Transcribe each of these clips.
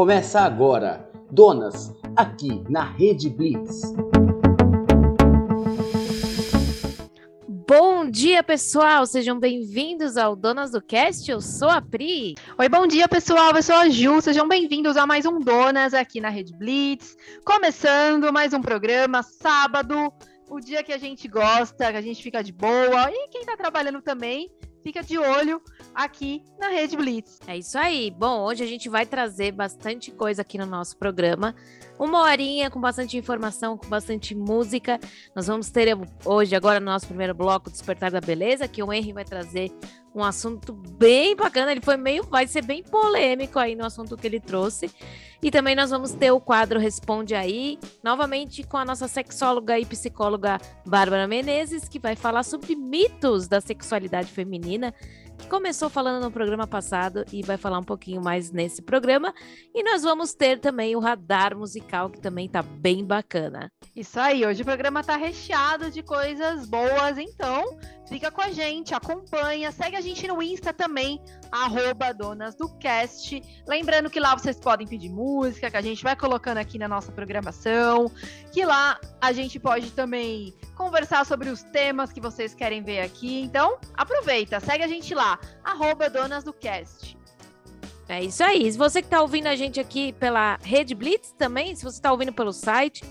Começa agora, Donas, aqui na Rede Blitz. Bom dia, pessoal! Sejam bem-vindos ao Donas do Cast. Eu sou a Pri. Oi, bom dia, pessoal! Eu sou a Ju. Sejam bem-vindos a mais um Donas aqui na Rede Blitz. Começando mais um programa, sábado, o dia que a gente gosta, que a gente fica de boa. E quem tá trabalhando também, fica de olho aqui na Rede Blitz. É isso aí. Bom, hoje a gente vai trazer bastante coisa aqui no nosso programa. Uma horinha com bastante informação, com bastante música. Nós vamos ter hoje, agora, no nosso primeiro bloco, Despertar da Beleza, que o Henry vai trazer um assunto bem bacana. Ele foi meio, vai ser bem polêmico aí no assunto que ele trouxe. E também nós vamos ter o quadro Responde Aí, novamente com a nossa sexóloga e psicóloga Bárbara Menezes, que vai falar sobre mitos da sexualidade feminina começou falando no programa passado e vai falar um pouquinho mais nesse programa. E nós vamos ter também o radar musical, que também tá bem bacana. Isso aí, hoje o programa tá recheado de coisas boas, então fica com a gente, acompanha, segue a gente no Insta também, arroba Donas do Cast. Lembrando que lá vocês podem pedir música, que a gente vai colocando aqui na nossa programação, que lá a gente pode também conversar sobre os temas que vocês querem ver aqui. Então, aproveita, segue a gente lá, arroba Donas do Cast. É isso aí. Se você que está ouvindo a gente aqui pela Rede Blitz também, se você está ouvindo pelo site,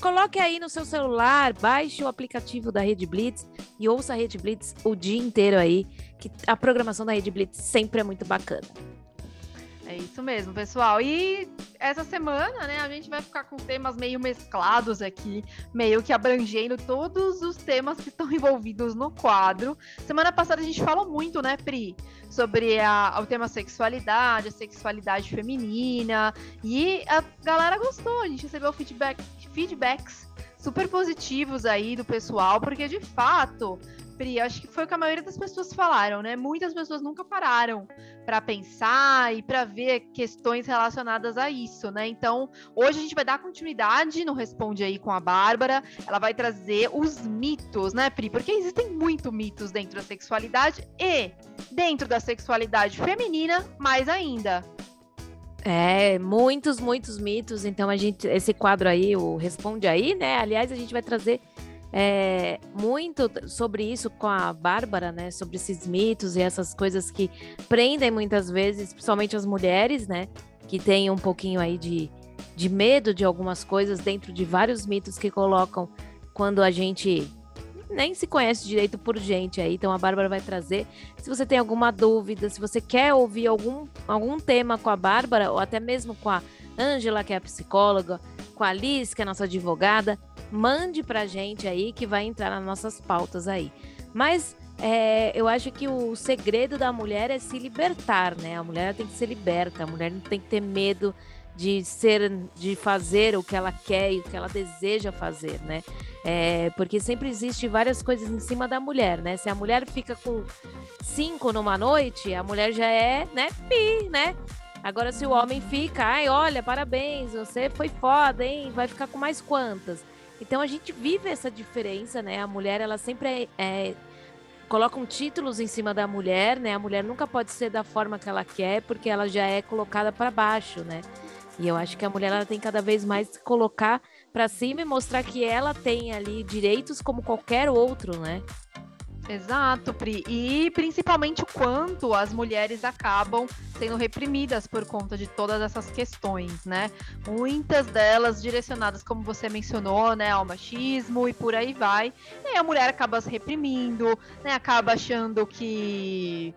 coloque aí no seu celular, baixe o aplicativo da Rede Blitz e ouça a Rede Blitz o dia inteiro aí, que a programação da Rede Blitz sempre é muito bacana. É isso mesmo, pessoal. E essa semana, né, a gente vai ficar com temas meio mesclados aqui, meio que abrangendo todos os temas que estão envolvidos no quadro. Semana passada a gente falou muito, né, Pri, sobre a, o tema sexualidade, a sexualidade feminina, e a galera gostou. A gente recebeu feedback, feedbacks super positivos aí do pessoal, porque de fato Pri, acho que foi o que a maioria das pessoas falaram, né? Muitas pessoas nunca pararam para pensar e para ver questões relacionadas a isso, né? Então, hoje a gente vai dar continuidade no Responde aí com a Bárbara. Ela vai trazer os mitos, né, Pri? Porque existem muitos mitos dentro da sexualidade e dentro da sexualidade feminina, mais ainda. É, muitos, muitos mitos. Então, a gente, esse quadro aí, o Responde aí, né? Aliás, a gente vai trazer é, muito sobre isso com a Bárbara, né? Sobre esses mitos e essas coisas que prendem muitas vezes, principalmente as mulheres, né? Que têm um pouquinho aí de, de medo de algumas coisas dentro de vários mitos que colocam quando a gente nem se conhece direito por gente aí. Então a Bárbara vai trazer. Se você tem alguma dúvida, se você quer ouvir algum, algum tema com a Bárbara, ou até mesmo com a Ângela, que é a psicóloga, com a Liz, que é a nossa advogada, mande pra gente aí que vai entrar nas nossas pautas aí. Mas é, eu acho que o segredo da mulher é se libertar, né? A mulher tem que ser liberta, a mulher não tem que ter medo de ser, de fazer o que ela quer e o que ela deseja fazer, né? É, porque sempre existe várias coisas em cima da mulher, né? Se a mulher fica com cinco numa noite, a mulher já é, né, pi, né? Agora, se o homem fica, ai, olha, parabéns, você foi foda, hein? Vai ficar com mais quantas? Então a gente vive essa diferença, né? A mulher, ela sempre é, é, colocam títulos em cima da mulher, né? A mulher nunca pode ser da forma que ela quer, porque ela já é colocada para baixo, né? E eu acho que a mulher ela tem cada vez mais que colocar para cima e mostrar que ela tem ali direitos como qualquer outro, né? Exato, Pri. E principalmente o quanto as mulheres acabam sendo reprimidas por conta de todas essas questões, né? Muitas delas direcionadas, como você mencionou, né, ao machismo e por aí vai. E a mulher acaba se reprimindo, né? Acaba achando que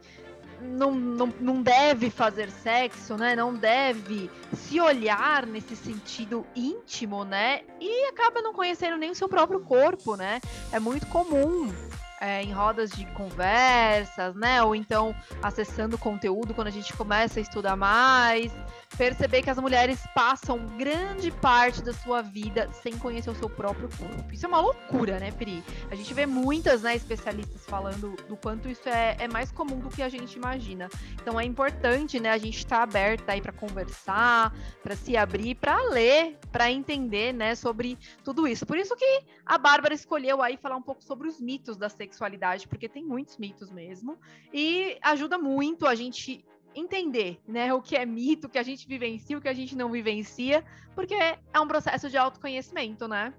não, não, não deve fazer sexo, né? Não deve se olhar nesse sentido íntimo, né? E acaba não conhecendo nem o seu próprio corpo, né? É muito comum é, em rodas de conversas, né? Ou então acessando conteúdo quando a gente começa a estudar mais, perceber que as mulheres passam grande parte da sua vida sem conhecer o seu próprio corpo. Isso é uma loucura, né, Pri? A gente vê muitas né, especialistas falando do quanto isso é, é mais comum do que a gente imagina. Então é importante, né, a gente estar tá aberta aí para conversar, para se abrir, para ler, para entender, né, sobre tudo isso. Por isso que a Bárbara escolheu aí falar um pouco sobre os mitos da sexualidade, porque tem muitos mitos mesmo, e ajuda muito a gente entender, né, o que é mito, o que a gente vivencia, o que a gente não vivencia, porque é um processo de autoconhecimento, né?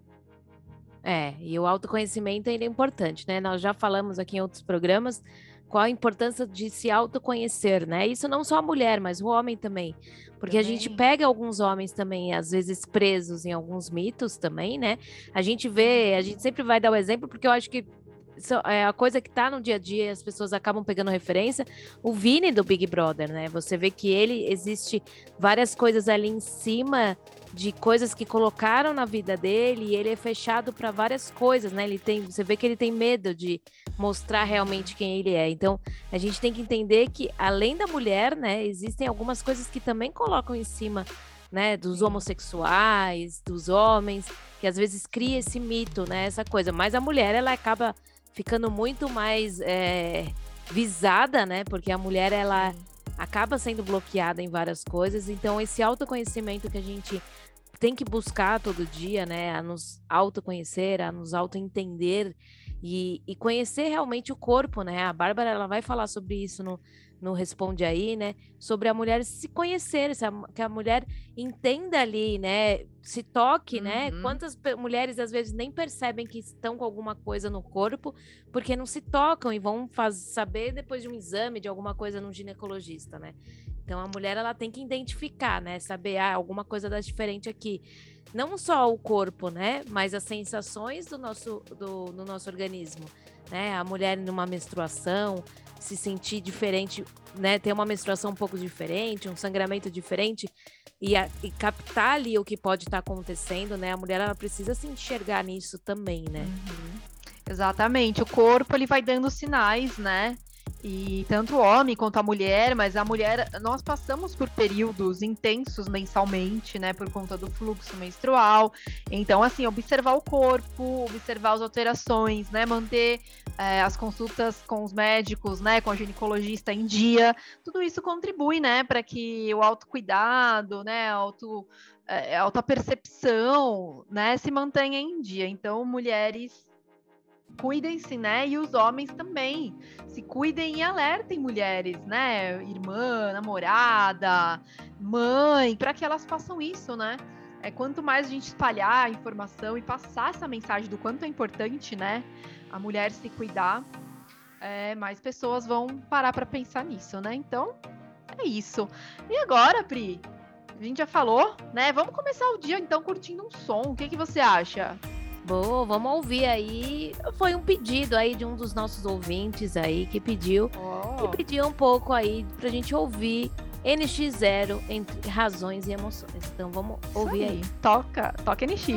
É, e o autoconhecimento ainda é importante, né? Nós já falamos aqui em outros programas qual a importância de se autoconhecer, né? Isso não só a mulher, mas o homem também. Porque também. a gente pega alguns homens também, às vezes presos em alguns mitos também, né? A gente vê, a gente sempre vai dar o exemplo, porque eu acho que é a coisa que tá no dia a dia, as pessoas acabam pegando referência. O Vini do Big Brother, né? Você vê que ele existe várias coisas ali em cima de coisas que colocaram na vida dele e ele é fechado para várias coisas, né? Ele tem, você vê que ele tem medo de mostrar realmente quem ele é. Então, a gente tem que entender que além da mulher, né, existem algumas coisas que também colocam em cima, né, dos homossexuais, dos homens, que às vezes cria esse mito, né, essa coisa. Mas a mulher ela acaba ficando muito mais é, visada, né? Porque a mulher ela acaba sendo bloqueada em várias coisas. Então esse autoconhecimento que a gente tem que buscar todo dia, né? A nos autoconhecer, a nos autoentender e, e conhecer realmente o corpo, né? A Bárbara ela vai falar sobre isso no, no Responde Aí, né? Sobre a mulher se conhecer, que a mulher entenda ali, né? Se toque, né? uhum. né? Quantas mulheres às vezes nem percebem que estão com alguma coisa no corpo, porque não se tocam e vão faz, saber depois de um exame de alguma coisa no ginecologista, né? Então a mulher ela tem que identificar, né? Saber ah, alguma coisa da diferente aqui. Não só o corpo, né? Mas as sensações do nosso, do, do nosso organismo. Né? A mulher numa menstruação, se sentir diferente, né? Ter uma menstruação um pouco diferente, um sangramento diferente e, a, e captar ali o que pode estar tá acontecendo, né? A mulher ela precisa se enxergar nisso também, né? Uhum. Exatamente. O corpo ele vai dando sinais, né? E tanto o homem quanto a mulher, mas a mulher, nós passamos por períodos intensos mensalmente, né, por conta do fluxo menstrual. Então, assim, observar o corpo, observar as alterações, né, manter é, as consultas com os médicos, né, com a ginecologista em dia, tudo isso contribui, né, para que o autocuidado, né, auto, é, alta percepção, né, se mantenha em dia. Então, mulheres cuidem-se, né? E os homens também. Se cuidem e alertem mulheres, né? Irmã, namorada, mãe, para que elas façam isso, né? É, quanto mais a gente espalhar a informação e passar essa mensagem do quanto é importante, né? A mulher se cuidar, é, mais pessoas vão parar para pensar nisso, né? Então, é isso. E agora, Pri? A gente já falou, né? Vamos começar o dia então curtindo um som. O que, que você acha? Boa, vamos ouvir aí. Foi um pedido aí de um dos nossos ouvintes aí que pediu. Oh. E pediu um pouco aí pra gente ouvir NX0 entre razões e emoções. Então vamos ouvir aí. aí. Toca, toca NX.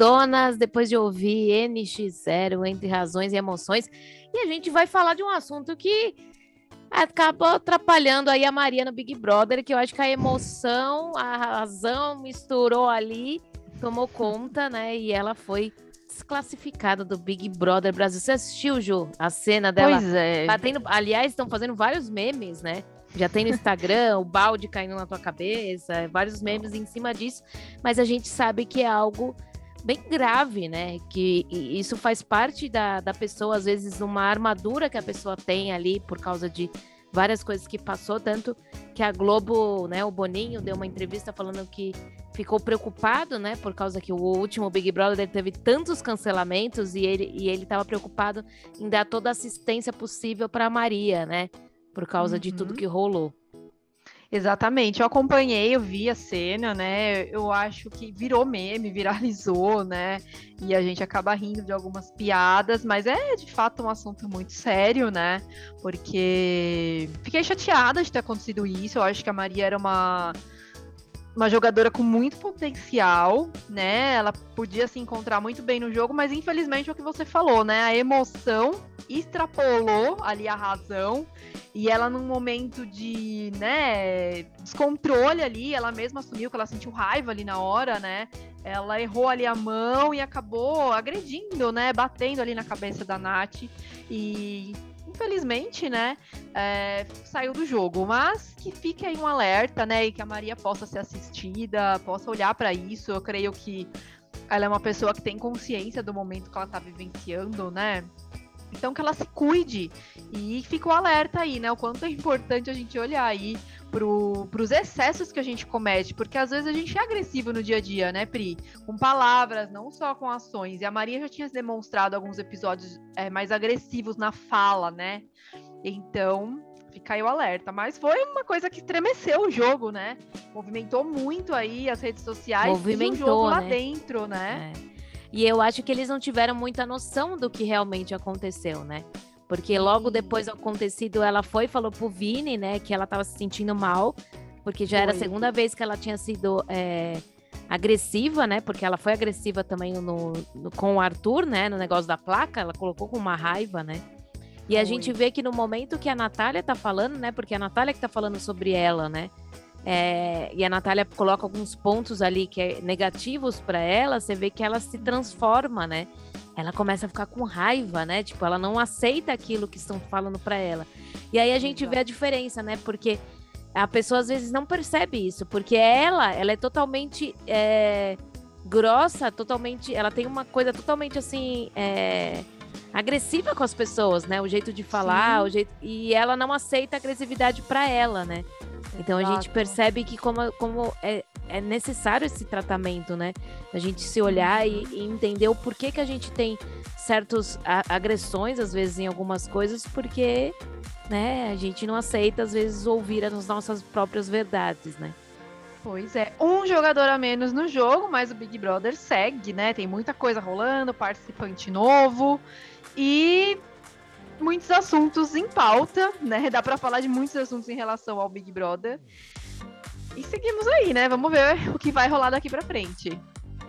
Donas, depois de ouvir NX0, Entre Razões e Emoções. E a gente vai falar de um assunto que acabou atrapalhando aí a Maria no Big Brother, que eu acho que a emoção, a razão misturou ali, tomou conta, né? E ela foi desclassificada do Big Brother Brasil. Você assistiu, Ju, a cena dela? Pois é. Aliás, estão fazendo vários memes, né? Já tem no Instagram o balde caindo na tua cabeça, vários memes em cima disso, mas a gente sabe que é algo bem grave, né? Que isso faz parte da, da pessoa, às vezes, uma armadura que a pessoa tem ali por causa de várias coisas que passou, tanto que a Globo, né, o Boninho deu uma entrevista falando que ficou preocupado, né, por causa que o último Big Brother teve tantos cancelamentos e ele e ele estava preocupado em dar toda a assistência possível para Maria, né? por causa uhum. de tudo uhum. que rolou. Exatamente, eu acompanhei, eu vi a cena, né? Eu acho que virou meme, viralizou, né? E a gente acaba rindo de algumas piadas, mas é de fato um assunto muito sério, né? Porque fiquei chateada de ter acontecido isso. Eu acho que a Maria era uma uma jogadora com muito potencial, né? Ela podia se encontrar muito bem no jogo, mas infelizmente é o que você falou, né? A emoção extrapolou ali a razão e ela num momento de, né, descontrole ali, ela mesma assumiu que ela sentiu raiva ali na hora, né? Ela errou ali a mão e acabou agredindo, né, batendo ali na cabeça da Nath e infelizmente, né, é, saiu do jogo. Mas que fique aí um alerta, né, e que a Maria possa ser assistida, possa olhar para isso. Eu creio que ela é uma pessoa que tem consciência do momento que ela está vivenciando, né? Então que ela se cuide e fica o alerta aí, né? O quanto é importante a gente olhar aí para os excessos que a gente comete, porque às vezes a gente é agressivo no dia a dia, né, Pri? Com palavras, não só com ações. E a Maria já tinha demonstrado alguns episódios é, mais agressivos na fala, né? Então, fica aí o alerta. Mas foi uma coisa que estremeceu o jogo, né? Movimentou muito aí as redes sociais Movimentou, e o jogo né? lá dentro, né? É. E eu acho que eles não tiveram muita noção do que realmente aconteceu, né? Porque logo depois do acontecido, ela foi e falou pro Vini, né, que ela tava se sentindo mal, porque já foi. era a segunda vez que ela tinha sido é, agressiva, né? Porque ela foi agressiva também no, no, com o Arthur, né? No negócio da placa, ela colocou com uma raiva, né? E a gente vê que no momento que a Natália tá falando, né? Porque a Natália que tá falando sobre ela, né? É, e a Natália coloca alguns pontos ali que é negativos para ela, você vê que ela se transforma, né? Ela começa a ficar com raiva, né? Tipo, ela não aceita aquilo que estão falando para ela. E aí a gente vê a diferença, né? Porque a pessoa às vezes não percebe isso, porque ela, ela é totalmente é, grossa, totalmente, ela tem uma coisa totalmente assim, é, agressiva com as pessoas, né? O jeito de falar, Sim. o jeito e ela não aceita agressividade para ela, né? Então Exato. a gente percebe que como, como é, é necessário esse tratamento, né? A gente se olhar e, e entender o porquê que a gente tem certas agressões, às vezes, em algumas coisas, porque né, a gente não aceita, às vezes, ouvir as nossas próprias verdades, né? Pois é, um jogador a menos no jogo, mas o Big Brother segue, né? Tem muita coisa rolando, participante novo e muitos assuntos em pauta, né? Dá para falar de muitos assuntos em relação ao Big Brother. E seguimos aí, né? Vamos ver o que vai rolar daqui para frente.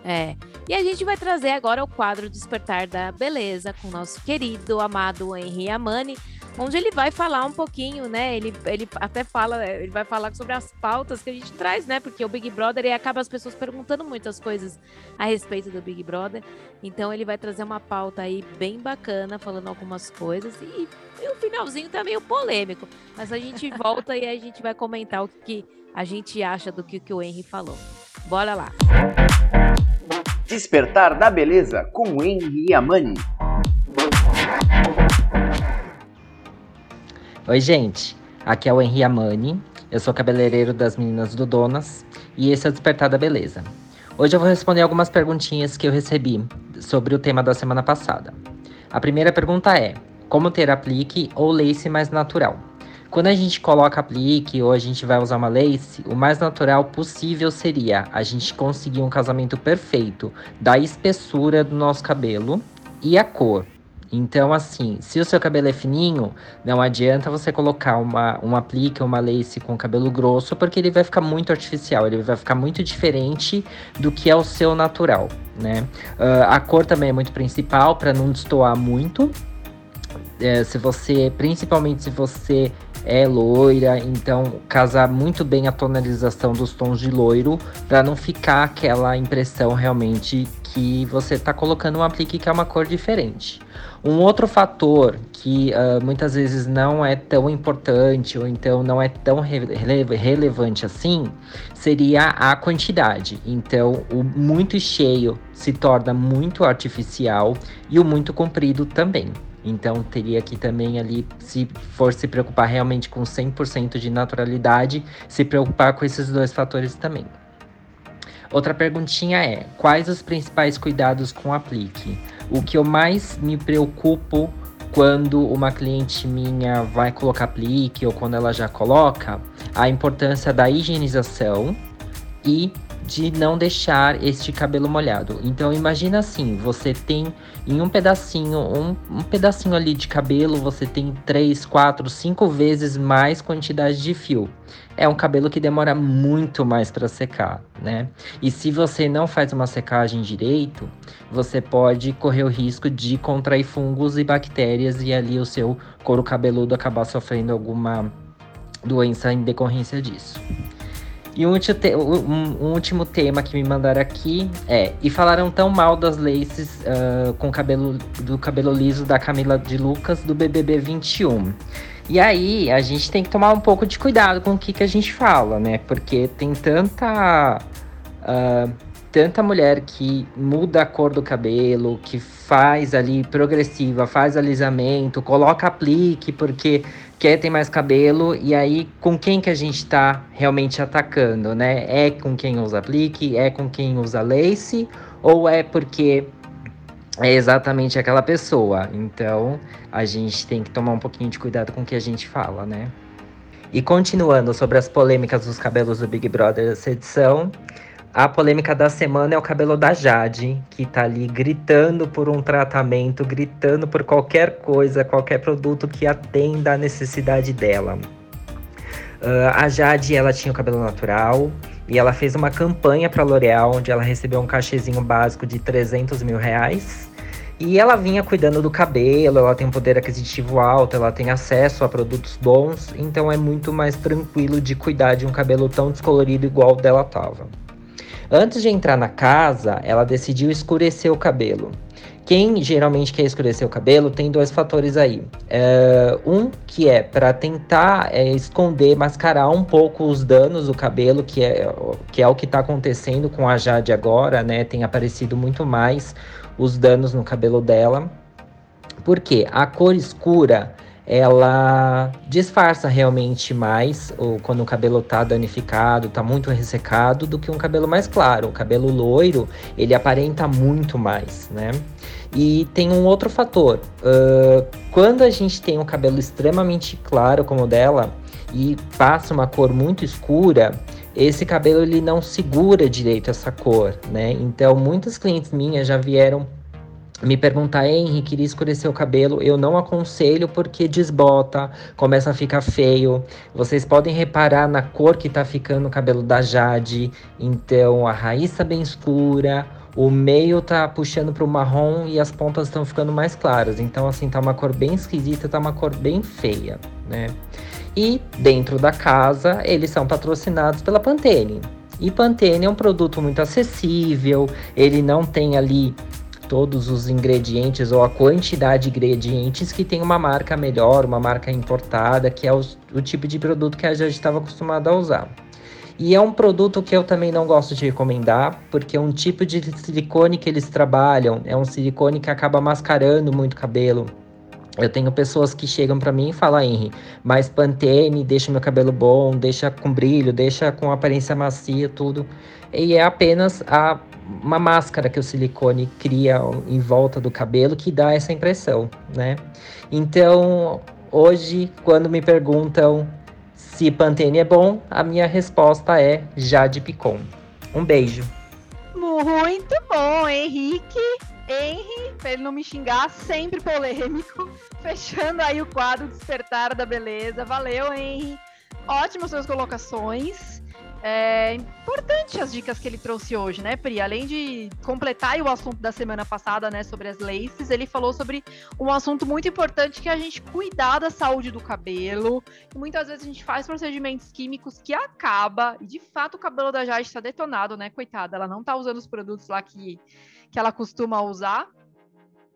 É. E a gente vai trazer agora o quadro Despertar da Beleza com nosso querido, amado Henri Amani, onde ele vai falar um pouquinho, né? Ele, ele até fala, ele vai falar sobre as pautas que a gente traz, né? Porque o Big Brother e acaba as pessoas perguntando muitas coisas a respeito do Big Brother. Então ele vai trazer uma pauta aí bem bacana, falando algumas coisas e, e o finalzinho tá meio polêmico. Mas a gente volta e a gente vai comentar o que, a gente acha do que, que o Henry falou. Bora lá! Despertar da Beleza com Henry Amani. Oi, gente. Aqui é o Henri Amani. Eu sou cabeleireiro das meninas do Donas e esse é o Despertar da Beleza. Hoje eu vou responder algumas perguntinhas que eu recebi sobre o tema da semana passada. A primeira pergunta é: como ter aplique ou lace mais natural? Quando a gente coloca aplique ou a gente vai usar uma lace, o mais natural possível seria a gente conseguir um casamento perfeito da espessura do nosso cabelo e a cor. Então, assim, se o seu cabelo é fininho, não adianta você colocar uma, um aplique, uma lace com cabelo grosso, porque ele vai ficar muito artificial, ele vai ficar muito diferente do que é o seu natural, né? Uh, a cor também é muito principal para não destoar muito. É, se você, principalmente se você é loira, então casar muito bem a tonalização dos tons de loiro para não ficar aquela impressão realmente que você está colocando um aplique que é uma cor diferente. Um outro fator que uh, muitas vezes não é tão importante ou então não é tão rele relevante assim seria a quantidade. Então, o muito cheio se torna muito artificial e o muito comprido também. Então, teria que também ali, se for se preocupar realmente com 100% de naturalidade, se preocupar com esses dois fatores também. Outra perguntinha é: quais os principais cuidados com aplique? O que eu mais me preocupo quando uma cliente minha vai colocar aplique ou quando ela já coloca, a importância da higienização e de não deixar este cabelo molhado. Então imagina assim, você tem em um pedacinho, um, um, pedacinho ali de cabelo, você tem 3, 4, 5 vezes mais quantidade de fio. É um cabelo que demora muito mais para secar, né? E se você não faz uma secagem direito, você pode correr o risco de contrair fungos e bactérias e ali o seu couro cabeludo acabar sofrendo alguma doença em decorrência disso. E um, um, um, último tema que me mandaram aqui é: e falaram tão mal das laces uh, com cabelo do cabelo liso da Camila de Lucas do BBB 21. E aí a gente tem que tomar um pouco de cuidado com o que, que a gente fala, né? Porque tem tanta uh, tanta mulher que muda a cor do cabelo, que faz ali progressiva, faz alisamento, coloca aplique porque quer ter mais cabelo, e aí com quem que a gente tá realmente atacando, né? É com quem usa aplique, é com quem usa lace, ou é porque é exatamente aquela pessoa. Então a gente tem que tomar um pouquinho de cuidado com o que a gente fala, né? E continuando sobre as polêmicas dos cabelos do Big Brother dessa edição, a polêmica da semana é o cabelo da Jade, que tá ali gritando por um tratamento, gritando por qualquer coisa, qualquer produto que atenda à necessidade dela. Uh, a Jade, ela tinha o cabelo natural e ela fez uma campanha para L'Oréal, onde ela recebeu um cachezinho básico de 300 mil reais. E ela vinha cuidando do cabelo, ela tem um poder aquisitivo alto, ela tem acesso a produtos bons, então é muito mais tranquilo de cuidar de um cabelo tão descolorido igual o dela tava. Antes de entrar na casa, ela decidiu escurecer o cabelo. Quem geralmente quer escurecer o cabelo tem dois fatores aí. É, um que é para tentar é, esconder, mascarar um pouco os danos do cabelo, que é, que é o que está acontecendo com a Jade agora, né? Tem aparecido muito mais os danos no cabelo dela. Porque a cor escura ela disfarça realmente mais ou quando o cabelo tá danificado, tá muito ressecado, do que um cabelo mais claro. O cabelo loiro, ele aparenta muito mais, né? E tem um outro fator. Uh, quando a gente tem um cabelo extremamente claro como o dela e passa uma cor muito escura, esse cabelo ele não segura direito essa cor, né? Então, muitas clientes minhas já vieram me perguntar, Henrique, queria escurecer o cabelo, eu não aconselho porque desbota, começa a ficar feio. Vocês podem reparar na cor que tá ficando o cabelo da Jade. Então a raiz tá bem escura, o meio tá puxando pro marrom e as pontas estão ficando mais claras. Então assim, tá uma cor bem esquisita, tá uma cor bem feia, né? E dentro da casa, eles são patrocinados pela Pantene. E Pantene é um produto muito acessível, ele não tem ali todos os ingredientes ou a quantidade de ingredientes que tem uma marca melhor, uma marca importada, que é o, o tipo de produto que a gente estava acostumado a usar. E é um produto que eu também não gosto de recomendar, porque é um tipo de silicone que eles trabalham, é um silicone que acaba mascarando muito o cabelo. Eu tenho pessoas que chegam para mim e falam, Henry, mas Pantene deixa meu cabelo bom, deixa com brilho, deixa com aparência macia, tudo. E é apenas a uma máscara que o silicone cria em volta do cabelo que dá essa impressão, né? Então, hoje, quando me perguntam se Pantene é bom, a minha resposta é Jade Picon. Um beijo. Muito bom, Henrique. Henry, pra ele não me xingar, sempre polêmico. Fechando aí o quadro Despertar da Beleza. Valeu, Henry. Ótimas suas colocações. É importante as dicas que ele trouxe hoje, né, Pri? Além de completar o assunto da semana passada, né, sobre as laces, ele falou sobre um assunto muito importante que é a gente cuidar da saúde do cabelo. E muitas vezes a gente faz procedimentos químicos que acaba, e de fato o cabelo da Jade está detonado, né, coitada? Ela não tá usando os produtos lá que, que ela costuma usar.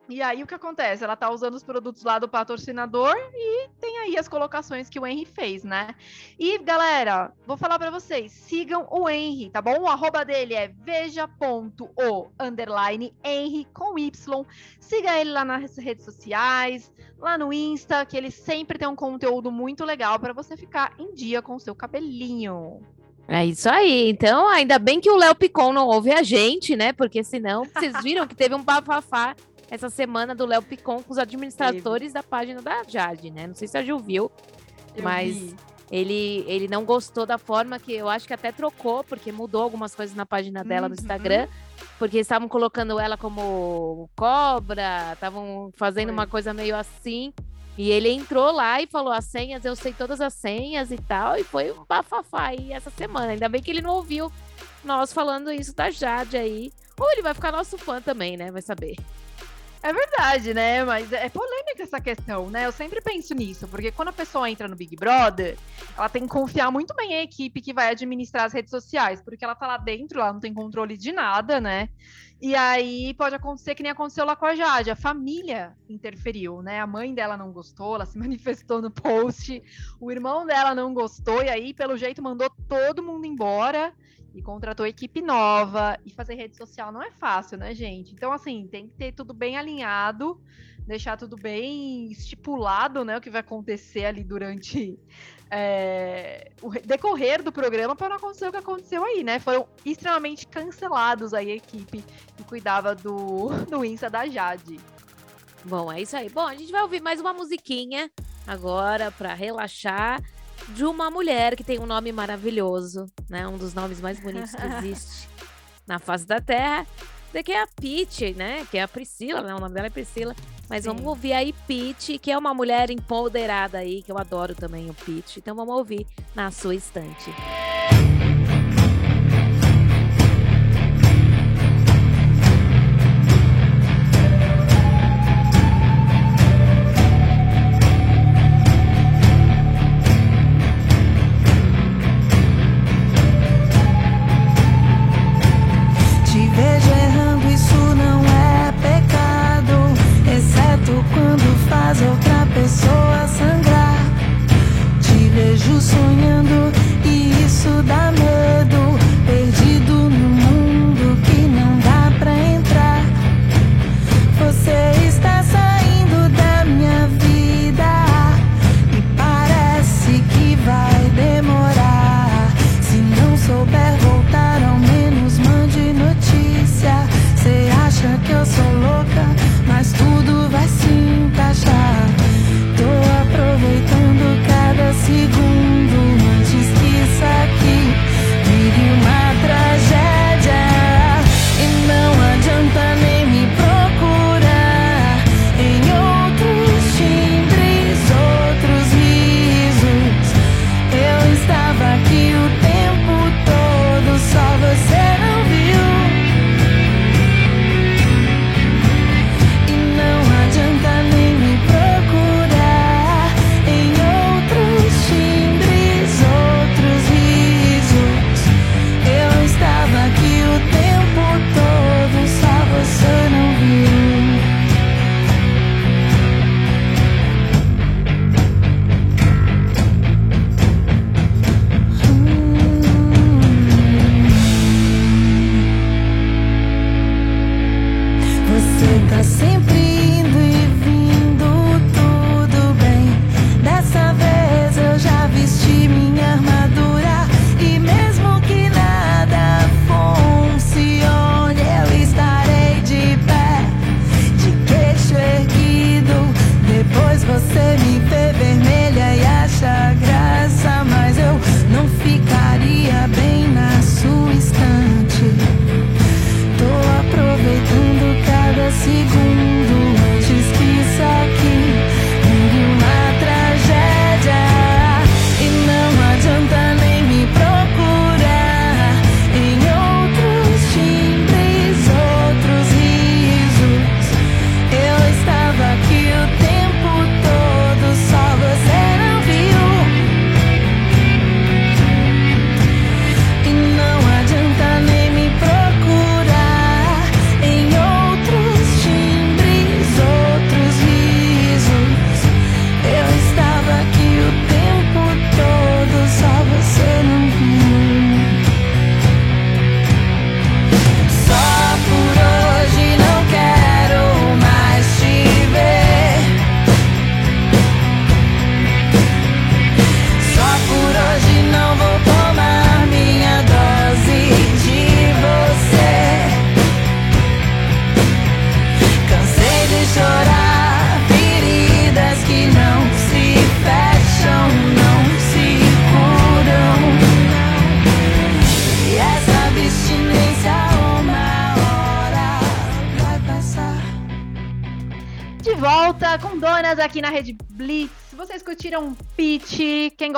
E aí o que acontece? Ela tá usando os produtos lá do patrocinador e tem aí as colocações que o Henry fez, né? E galera, vou falar para vocês, sigam o Henry, tá bom? O arroba dele é veja.o underline Henry com Y. Siga ele lá nas redes sociais, lá no Insta, que ele sempre tem um conteúdo muito legal para você ficar em dia com o seu cabelinho. É isso aí. Então, ainda bem que o Léo Picon não ouve a gente, né? Porque senão, vocês viram que teve um bafafá essa semana do Léo Picon com os administradores da página da Jade, né? Não sei se a Gil viu, eu mas vi. ele, ele não gostou da forma que eu acho que até trocou, porque mudou algumas coisas na página dela uhum. no Instagram, porque estavam colocando ela como cobra, estavam fazendo Foi. uma coisa meio assim. E ele entrou lá e falou as senhas, eu sei todas as senhas e tal, e foi um bafafá aí essa semana. Ainda bem que ele não ouviu nós falando isso da Jade aí. Ou ele vai ficar nosso fã também, né? Vai saber. É verdade, né? Mas é polêmica essa questão, né? Eu sempre penso nisso, porque quando a pessoa entra no Big Brother, ela tem que confiar muito bem em equipe que vai administrar as redes sociais, porque ela tá lá dentro, ela não tem controle de nada, né? E aí pode acontecer que nem aconteceu lá com a Jade, a família interferiu, né? A mãe dela não gostou, ela se manifestou no post, o irmão dela não gostou, e aí, pelo jeito, mandou todo mundo embora e contratou equipe nova e fazer rede social não é fácil, né, gente? Então, assim, tem que ter tudo bem alinhado, deixar tudo bem estipulado, né, o que vai acontecer ali durante é, o decorrer do programa para não acontecer o que aconteceu aí, né? Foram extremamente cancelados aí a equipe que cuidava do, do Insta da Jade. Bom, é isso aí. Bom, a gente vai ouvir mais uma musiquinha agora para relaxar de uma mulher que tem um nome maravilhoso, né? Um dos nomes mais bonitos que existe na face da Terra. Que é a Peach, né? Que é a Priscila, né? O nome dela é Priscila. Mas Sim. vamos ouvir aí Peach, que é uma mulher empoderada aí, que eu adoro também o Peach. Então vamos ouvir na sua estante. Música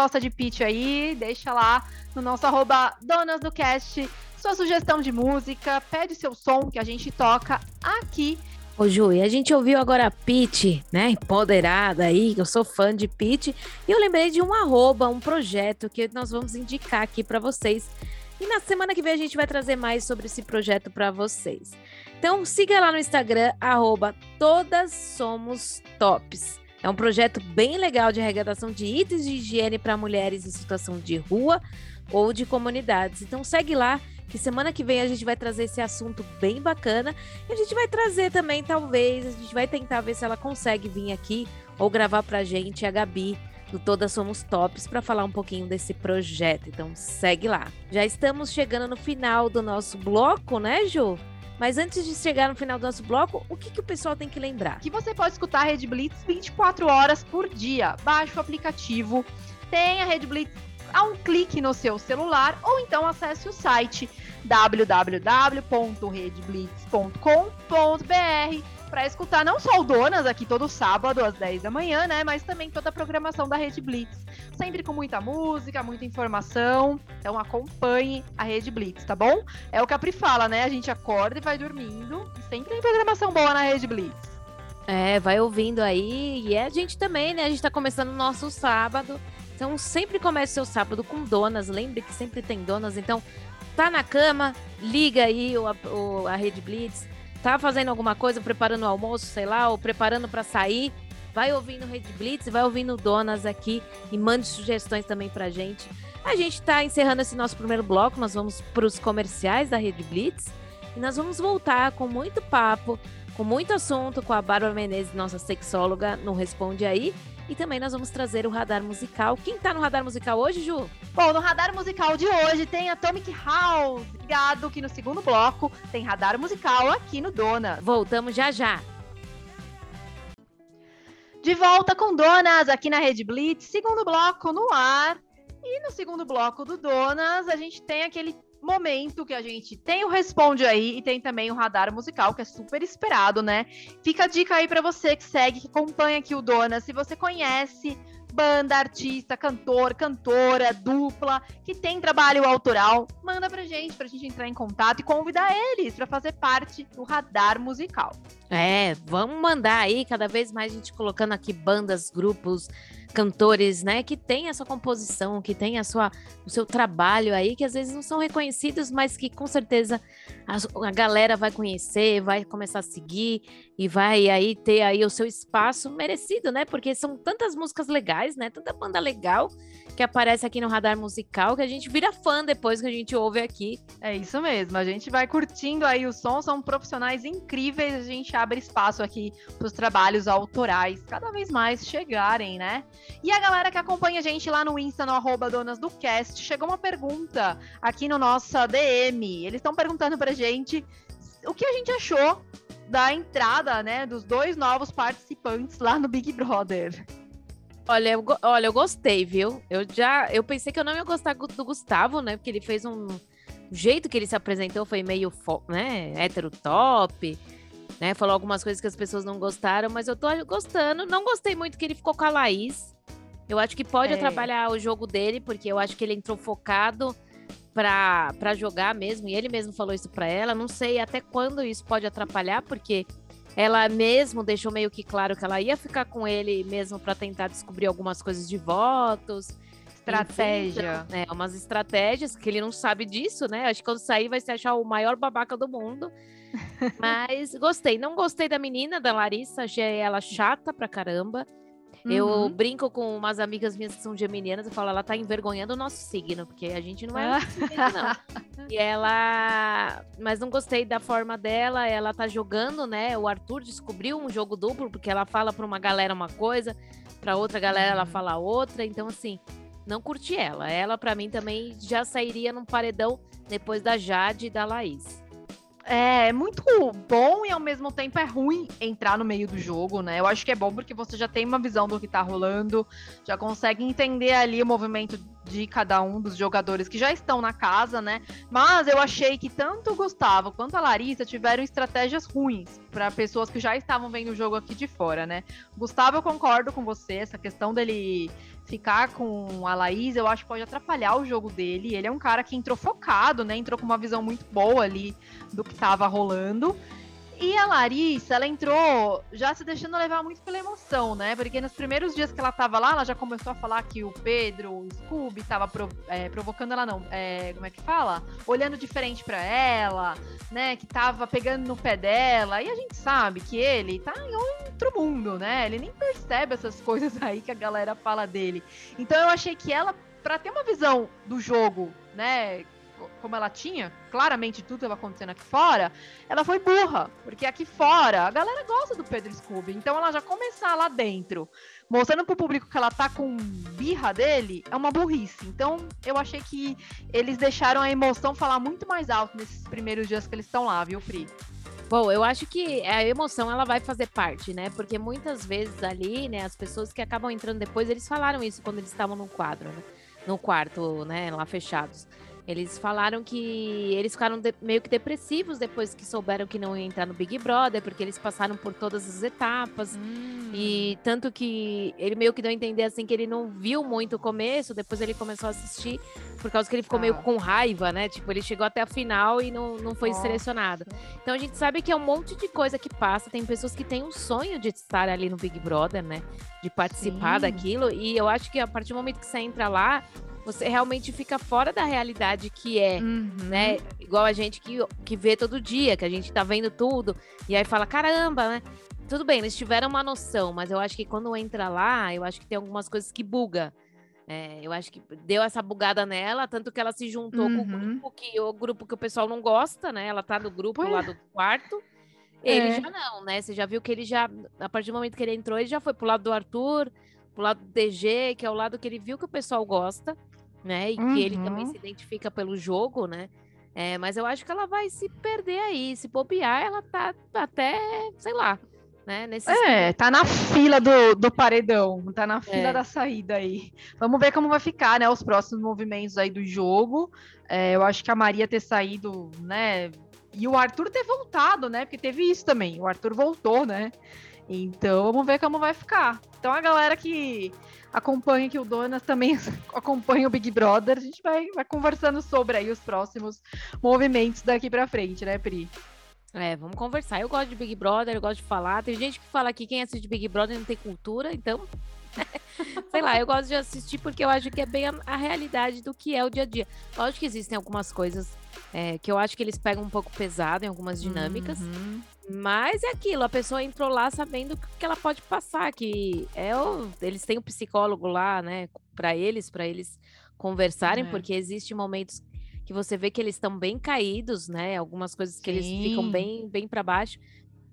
gosta de pitch aí, deixa lá no nosso arroba Donas do Cast sua sugestão de música, pede seu som que a gente toca aqui. Ô Ju, e a gente ouviu agora a Pete, né? Empoderada aí, eu sou fã de Pete. E eu lembrei de um arroba, um projeto que nós vamos indicar aqui para vocês. E na semana que vem a gente vai trazer mais sobre esse projeto para vocês. Então siga lá no Instagram, arroba Todas Somos Tops. É um projeto bem legal de arrecadação de itens de higiene para mulheres em situação de rua ou de comunidades. Então segue lá que semana que vem a gente vai trazer esse assunto bem bacana. E a gente vai trazer também, talvez, a gente vai tentar ver se ela consegue vir aqui ou gravar pra gente a Gabi do Todas Somos Tops para falar um pouquinho desse projeto. Então segue lá. Já estamos chegando no final do nosso bloco, né, Ju? Mas antes de chegar no final do nosso bloco, o que, que o pessoal tem que lembrar? Que você pode escutar a Rede Blitz 24 horas por dia. Baixe o aplicativo, tem a Rede Blitz a um clique no seu celular ou então acesse o site www.redblitz.com.br para escutar não só o Donas aqui todo sábado às 10 da manhã, né, mas também toda a programação da Rede Blitz. Sempre com muita música, muita informação. Então acompanhe a Rede Blitz, tá bom? É o que a Pri fala, né? A gente acorda e vai dormindo. E sempre tem programação boa na Rede Blitz. É, vai ouvindo aí. E é a gente também, né? A gente tá começando o nosso sábado. Então sempre comece seu sábado com donas. Lembre que sempre tem donas. Então tá na cama, liga aí o, o, a Rede Blitz. Tá fazendo alguma coisa, preparando o almoço, sei lá, ou preparando para sair. Vai ouvindo Rede Blitz, vai ouvindo donas aqui e mande sugestões também pra gente. A gente tá encerrando esse nosso primeiro bloco. Nós vamos para os comerciais da Rede Blitz. E nós vamos voltar com muito papo, com muito assunto com a Bárbara Menezes, nossa sexóloga, no Responde Aí. E também nós vamos trazer o radar musical. Quem tá no radar musical hoje, Ju? Bom, no radar musical de hoje tem Atomic House. Ligado que no segundo bloco tem radar musical aqui no Dona. Voltamos já já. De volta com Donas aqui na Rede Blitz, segundo bloco no ar. E no segundo bloco do Donas, a gente tem aquele momento que a gente tem o Responde aí e tem também o Radar Musical, que é super esperado, né? Fica a dica aí para você que segue, que acompanha aqui o Dona, se você conhece banda, artista, cantor, cantora, dupla, que tem trabalho autoral, manda pra gente, pra gente entrar em contato e convidar eles para fazer parte do radar musical. É, vamos mandar aí cada vez mais a gente colocando aqui bandas, grupos, cantores, né, que tem a sua composição, que tem a sua, o seu trabalho aí, que às vezes não são reconhecidos, mas que com certeza a, a galera vai conhecer, vai começar a seguir e vai aí ter aí o seu espaço merecido, né? Porque são tantas músicas legais, né? Tanta banda legal que aparece aqui no radar musical que a gente vira fã depois que a gente ouve aqui. É isso mesmo, a gente vai curtindo aí o som, são profissionais incríveis, a gente abre espaço aqui para os trabalhos autorais cada vez mais chegarem, né? E a galera que acompanha a gente lá no Insta, no arroba Donas do Cast, chegou uma pergunta aqui no nosso DM. Eles estão perguntando pra gente o que a gente achou da entrada, né, dos dois novos participantes lá no Big Brother. Olha, eu, olha, eu gostei, viu? Eu já, eu pensei que eu não ia gostar do Gustavo, né? Porque ele fez um o jeito que ele se apresentou foi meio, né, hétero top, né? Falou algumas coisas que as pessoas não gostaram, mas eu tô gostando. Não gostei muito que ele ficou com a Laís. Eu acho que pode é. atrapalhar o jogo dele, porque eu acho que ele entrou focado pra jogar mesmo, e ele mesmo falou isso pra ela. Não sei até quando isso pode atrapalhar, porque ela mesmo deixou meio que claro que ela ia ficar com ele mesmo para tentar descobrir algumas coisas de votos. Estratégia. Então, é, umas estratégias que ele não sabe disso, né? Acho que quando sair vai se achar o maior babaca do mundo. Mas gostei. Não gostei da menina, da Larissa. Achei ela chata pra caramba. Uhum. Eu brinco com umas amigas minhas que são geminianas e falo, ela tá envergonhando o nosso signo, porque a gente não é ah. signo, não. e ela. Mas não gostei da forma dela, ela tá jogando, né? O Arthur descobriu um jogo duplo, porque ela fala pra uma galera uma coisa, pra outra galera ela uhum. fala outra. Então, assim, não curti ela. Ela, para mim, também já sairia num paredão depois da Jade e da Laís é muito bom e ao mesmo tempo é ruim entrar no meio do jogo, né? Eu acho que é bom porque você já tem uma visão do que tá rolando, já consegue entender ali o movimento de cada um dos jogadores que já estão na casa, né? Mas eu achei que tanto o Gustavo quanto a Larissa tiveram estratégias ruins para pessoas que já estavam vendo o jogo aqui de fora, né? Gustavo, eu concordo com você, essa questão dele ficar com a Laís, eu acho que pode atrapalhar o jogo dele. Ele é um cara que entrou focado, né? Entrou com uma visão muito boa ali do que estava rolando. E a Larissa, ela entrou já se deixando levar muito pela emoção, né? Porque nos primeiros dias que ela tava lá, ela já começou a falar que o Pedro, o Scooby, tava é, provocando ela, não. É, como é que fala? Olhando diferente para ela, né? Que tava pegando no pé dela. E a gente sabe que ele tá em outro mundo, né? Ele nem percebe essas coisas aí que a galera fala dele. Então eu achei que ela, para ter uma visão do jogo, né? Como ela tinha, claramente tudo estava acontecendo aqui fora, ela foi burra, porque aqui fora a galera gosta do Pedro Scooby, então ela já começar lá dentro, mostrando pro público que ela tá com birra dele, é uma burrice. Então eu achei que eles deixaram a emoção falar muito mais alto nesses primeiros dias que eles estão lá, viu, Pri? Bom, eu acho que a emoção ela vai fazer parte, né? Porque muitas vezes ali, né, as pessoas que acabam entrando depois, eles falaram isso quando eles estavam no quadro, né? no quarto, né, lá fechados. Eles falaram que eles ficaram de, meio que depressivos depois que souberam que não ia entrar no Big Brother, porque eles passaram por todas as etapas. Hum. E tanto que ele meio que deu a entender assim que ele não viu muito o começo, depois ele começou a assistir, por causa que ele ficou ah. meio com raiva, né? Tipo, ele chegou até a final e não, não foi Nossa. selecionado. Então a gente sabe que é um monte de coisa que passa. Tem pessoas que têm um sonho de estar ali no Big Brother, né? De participar Sim. daquilo. E eu acho que a partir do momento que você entra lá, você realmente fica fora da realidade que é, uhum. né? Igual a gente que, que vê todo dia, que a gente tá vendo tudo, e aí fala, caramba, né? Tudo bem, eles tiveram uma noção, mas eu acho que quando entra lá, eu acho que tem algumas coisas que buga. É, eu acho que deu essa bugada nela, tanto que ela se juntou uhum. com o uhum. grupo que o grupo que o pessoal não gosta, né? Ela tá no grupo lá do quarto. Ele é. já não, né? Você já viu que ele já, a partir do momento que ele entrou, ele já foi pro lado do Arthur, pro lado do DG, que é o lado que ele viu que o pessoal gosta né? E uhum. que ele também uhum. se identifica pelo jogo, né? É, mas eu acho que ela vai se perder aí. Se bobear, ela tá até, sei lá, né? Nesse é, tá na fila do, do paredão, tá na fila é. da saída aí. Vamos ver como vai ficar, né? Os próximos movimentos aí do jogo. É, eu acho que a Maria ter saído, né? E o Arthur ter voltado, né? Porque teve isso também. O Arthur voltou, né? Então, vamos ver como vai ficar. Então, a galera que acompanha que o Donas também acompanha o Big Brother, a gente vai, vai conversando sobre aí os próximos movimentos daqui para frente, né, Pri? É, vamos conversar. Eu gosto de Big Brother, eu gosto de falar. Tem gente que fala que quem assiste Big Brother não tem cultura, então. Sei lá, eu gosto de assistir porque eu acho que é bem a, a realidade do que é o dia a dia. Lógico que existem algumas coisas é, que eu acho que eles pegam um pouco pesado em algumas dinâmicas. Uhum. Mas é aquilo, a pessoa entrou lá sabendo o que ela pode passar, que é o, eles têm um psicólogo lá, né, para eles, para eles conversarem, é. porque existem momentos que você vê que eles estão bem caídos, né? Algumas coisas que Sim. eles ficam bem, bem para baixo.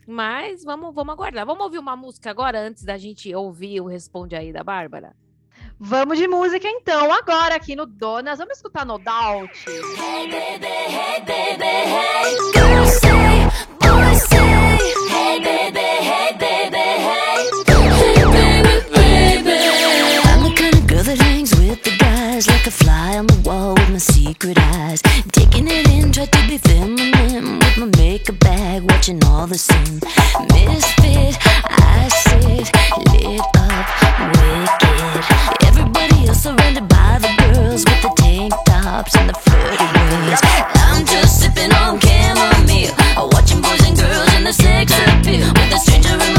Mas vamos, vamos aguardar. Vamos ouvir uma música agora antes da gente ouvir o Responde aí da Bárbara? Vamos de música então, agora aqui no Donas. Vamos escutar No Doubt. Hey baby, hey baby, hey. sacred eyes. Taking it in, tried to be feminine with my makeup bag, watching all the sin. Misfit, I sit lit up, wicked. Everybody else surrounded by the girls with the tank tops and the flirty words. I'm just sipping on chamomile, watching boys and girls in the sex appeal with a stranger.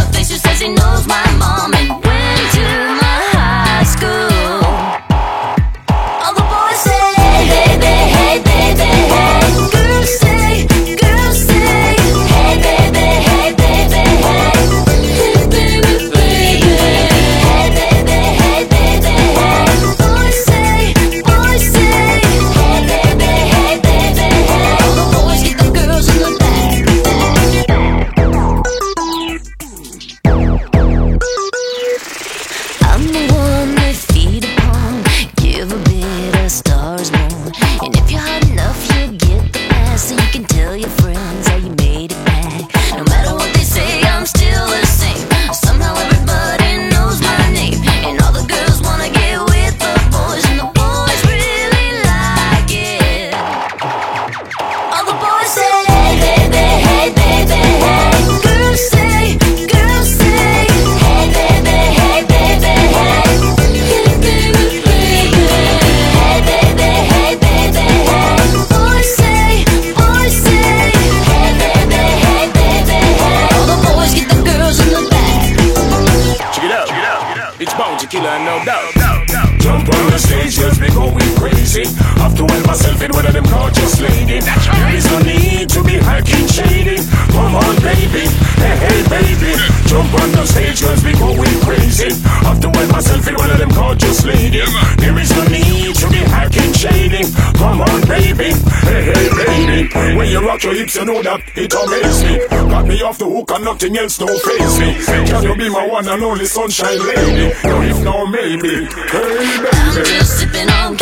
Rock your hips, you know that it amazes me. Got me off the hook and nothing else don't face me. Can you be my one and only sunshine lady? No, if no, maybe. Hey, I'm baby. just sipping on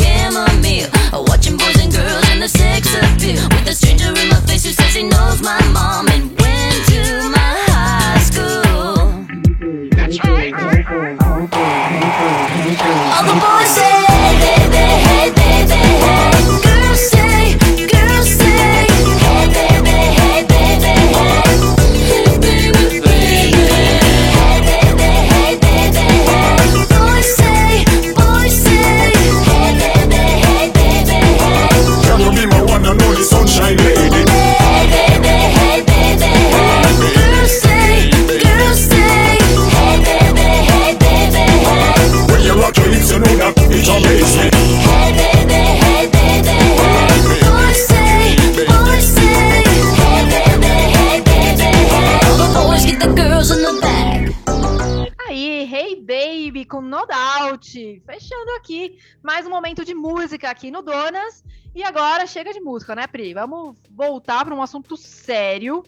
No Doubt. Fechando aqui mais um momento de música aqui no Donas. E agora chega de música, né, Pri? Vamos voltar para um assunto sério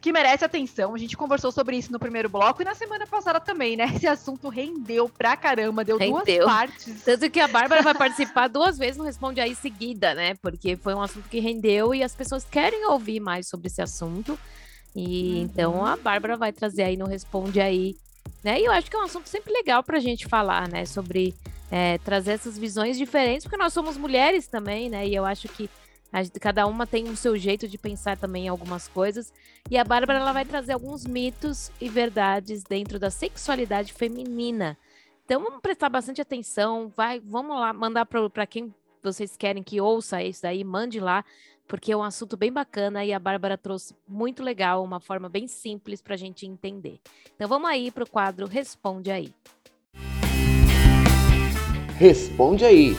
que merece atenção. A gente conversou sobre isso no primeiro bloco e na semana passada também, né? Esse assunto rendeu pra caramba, deu Rendeu. duas partes. Tanto que a Bárbara vai participar duas vezes no Responde Aí seguida, né? Porque foi um assunto que rendeu e as pessoas querem ouvir mais sobre esse assunto. E então a Bárbara vai trazer aí no Responde Aí, né? E eu acho que é um assunto sempre legal pra gente falar, né? Sobre é, trazer essas visões diferentes, porque nós somos mulheres também, né? E eu acho que a gente- cada uma tem o seu jeito de pensar também em algumas coisas. E a Bárbara ela vai trazer alguns mitos e verdades dentro da sexualidade feminina. Então vamos prestar bastante atenção, vai, vamos lá mandar para quem vocês querem que ouça isso daí, mande lá, porque é um assunto bem bacana e a Bárbara trouxe muito legal, uma forma bem simples para a gente entender. Então vamos aí para o quadro Responde aí. Responde aí.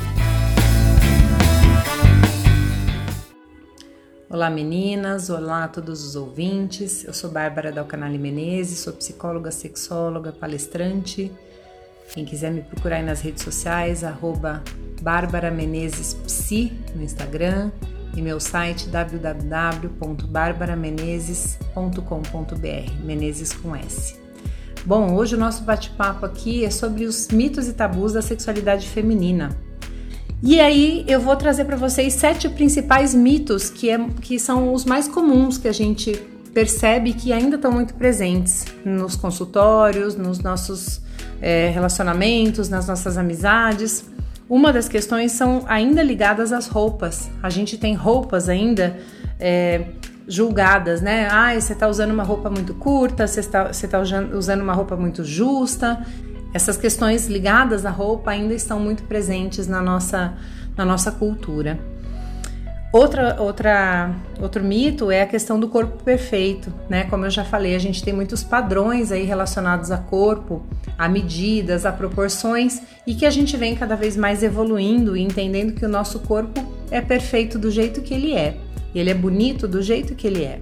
Olá meninas, olá a todos os ouvintes. Eu sou Bárbara Dalcanali Menezes, sou psicóloga, sexóloga, palestrante. Quem quiser me procurar aí nas redes sociais, arroba Bárbara Menezes Psi no Instagram e meu site www.barbaramenezes.com.br, Menezes com S. Bom, hoje o nosso bate-papo aqui é sobre os mitos e tabus da sexualidade feminina. E aí eu vou trazer para vocês sete principais mitos que, é, que são os mais comuns que a gente percebe que ainda estão muito presentes nos consultórios, nos nossos é, relacionamentos, nas nossas amizades. Uma das questões são ainda ligadas às roupas. A gente tem roupas ainda é, julgadas, né? Ah, você está usando uma roupa muito curta, você está, você tá usando uma roupa muito justa. Essas questões ligadas à roupa ainda estão muito presentes na nossa, na nossa cultura. Outra, outra, outro mito é a questão do corpo perfeito, né? Como eu já falei, a gente tem muitos padrões aí relacionados a corpo, a medidas, a proporções e que a gente vem cada vez mais evoluindo e entendendo que o nosso corpo é perfeito do jeito que ele é. Ele é bonito do jeito que ele é.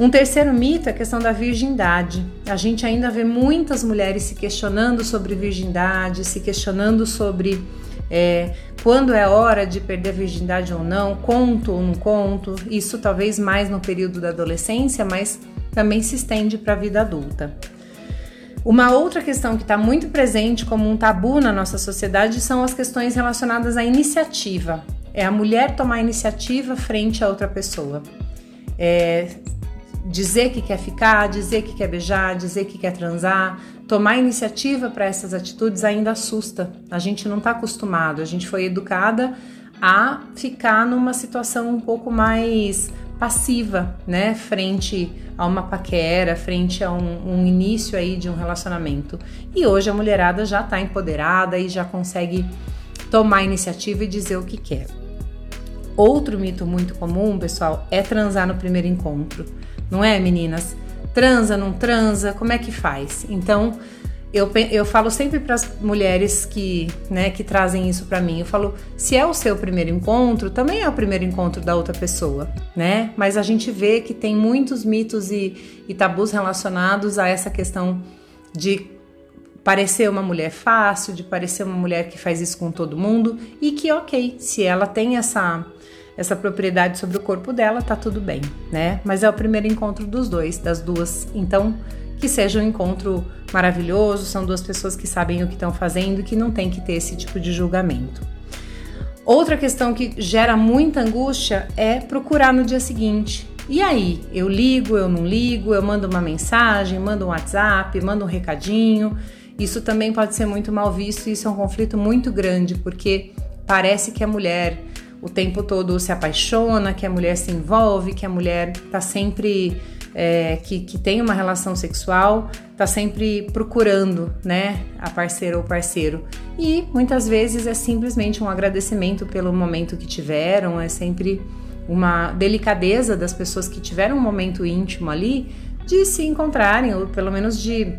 Um terceiro mito é a questão da virgindade. A gente ainda vê muitas mulheres se questionando sobre virgindade, se questionando sobre é, quando é hora de perder a virgindade ou não, conto ou não conto. Isso talvez mais no período da adolescência, mas também se estende para a vida adulta. Uma outra questão que está muito presente como um tabu na nossa sociedade são as questões relacionadas à iniciativa. É a mulher tomar iniciativa frente a outra pessoa. É, dizer que quer ficar, dizer que quer beijar, dizer que quer transar, tomar iniciativa para essas atitudes ainda assusta. A gente não está acostumado, a gente foi educada a ficar numa situação um pouco mais passiva, né, frente a uma paquera, frente a um, um início aí de um relacionamento. E hoje a mulherada já está empoderada e já consegue tomar iniciativa e dizer o que quer. Outro mito muito comum, pessoal, é transar no primeiro encontro não é, meninas? Transa, não transa, como é que faz? Então, eu, eu falo sempre para as mulheres que, né, que trazem isso para mim, eu falo, se é o seu primeiro encontro, também é o primeiro encontro da outra pessoa, né? Mas a gente vê que tem muitos mitos e, e tabus relacionados a essa questão de parecer uma mulher fácil, de parecer uma mulher que faz isso com todo mundo e que ok, se ela tem essa essa propriedade sobre o corpo dela, tá tudo bem, né? Mas é o primeiro encontro dos dois, das duas. Então, que seja um encontro maravilhoso, são duas pessoas que sabem o que estão fazendo e que não tem que ter esse tipo de julgamento. Outra questão que gera muita angústia é procurar no dia seguinte. E aí, eu ligo, eu não ligo, eu mando uma mensagem, mando um WhatsApp, mando um recadinho. Isso também pode ser muito mal visto e isso é um conflito muito grande, porque parece que a mulher o tempo todo se apaixona, que a mulher se envolve, que a mulher tá sempre é, que, que tem uma relação sexual, tá sempre procurando, né, a parceira ou parceiro. E muitas vezes é simplesmente um agradecimento pelo momento que tiveram, é sempre uma delicadeza das pessoas que tiveram um momento íntimo ali de se encontrarem, ou pelo menos de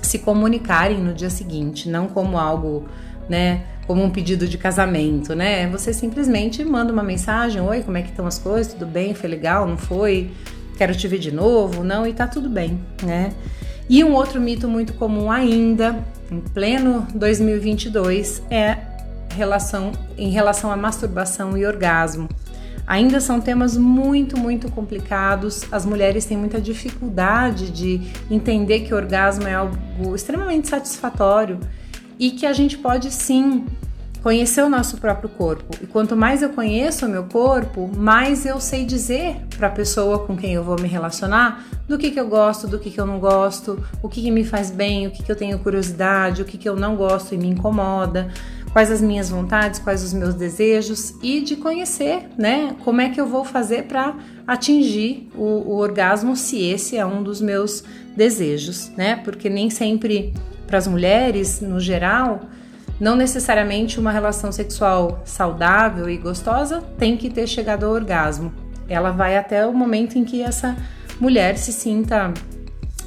se comunicarem no dia seguinte, não como algo, né, como um pedido de casamento, né? Você simplesmente manda uma mensagem, oi, como é que estão as coisas? Tudo bem? Foi legal? Não foi? Quero te ver de novo? Não, e tá tudo bem, né? E um outro mito muito comum ainda, em pleno 2022, é relação em relação à masturbação e orgasmo. Ainda são temas muito, muito complicados. As mulheres têm muita dificuldade de entender que o orgasmo é algo extremamente satisfatório e que a gente pode sim conhecer o nosso próprio corpo. E quanto mais eu conheço o meu corpo, mais eu sei dizer para a pessoa com quem eu vou me relacionar do que, que eu gosto, do que, que eu não gosto, o que, que me faz bem, o que, que eu tenho curiosidade, o que, que eu não gosto e me incomoda, quais as minhas vontades, quais os meus desejos e de conhecer, né, como é que eu vou fazer para atingir o, o orgasmo se esse é um dos meus desejos, né? Porque nem sempre para as mulheres, no geral, não necessariamente uma relação sexual saudável e gostosa tem que ter chegado ao orgasmo. Ela vai até o momento em que essa mulher se sinta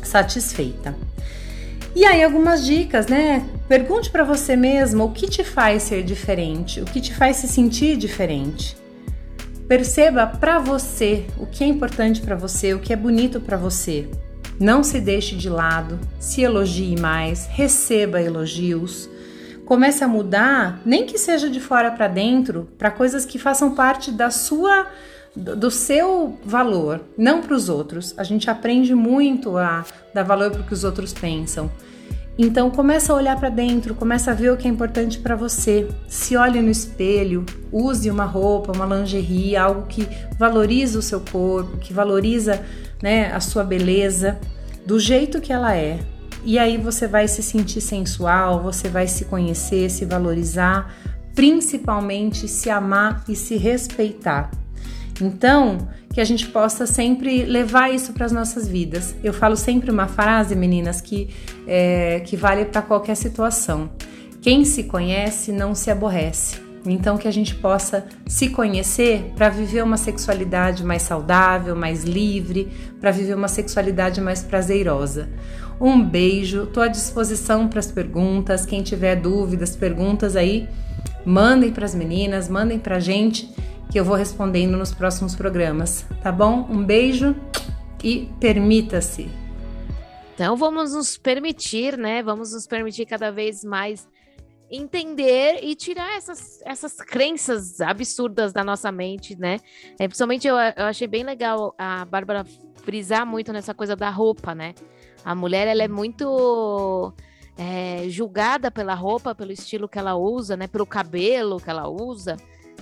satisfeita. E aí algumas dicas, né? Pergunte para você mesmo o que te faz ser diferente, o que te faz se sentir diferente. Perceba para você o que é importante para você, o que é bonito para você. Não se deixe de lado, se elogie mais, receba elogios. Comece a mudar, nem que seja de fora para dentro, para coisas que façam parte da sua do seu valor, não para os outros. A gente aprende muito a dar valor para o que os outros pensam. Então começa a olhar para dentro, começa a ver o que é importante para você. Se olhe no espelho, use uma roupa, uma lingerie, algo que valoriza o seu corpo, que valoriza, né, a sua beleza do jeito que ela é. E aí você vai se sentir sensual, você vai se conhecer, se valorizar, principalmente se amar e se respeitar. Então, que a gente possa sempre levar isso para as nossas vidas. Eu falo sempre uma frase, meninas, que, é, que vale para qualquer situação. Quem se conhece não se aborrece. Então, que a gente possa se conhecer para viver uma sexualidade mais saudável, mais livre, para viver uma sexualidade mais prazerosa. Um beijo, estou à disposição para as perguntas. Quem tiver dúvidas, perguntas aí, mandem para as meninas, mandem para a gente que eu vou respondendo nos próximos programas, tá bom? Um beijo e permita-se. Então vamos nos permitir, né? Vamos nos permitir cada vez mais entender e tirar essas, essas crenças absurdas da nossa mente, né? É, principalmente eu, eu achei bem legal a Bárbara frisar muito nessa coisa da roupa, né? A mulher ela é muito é, julgada pela roupa, pelo estilo que ela usa, né? Pelo cabelo que ela usa.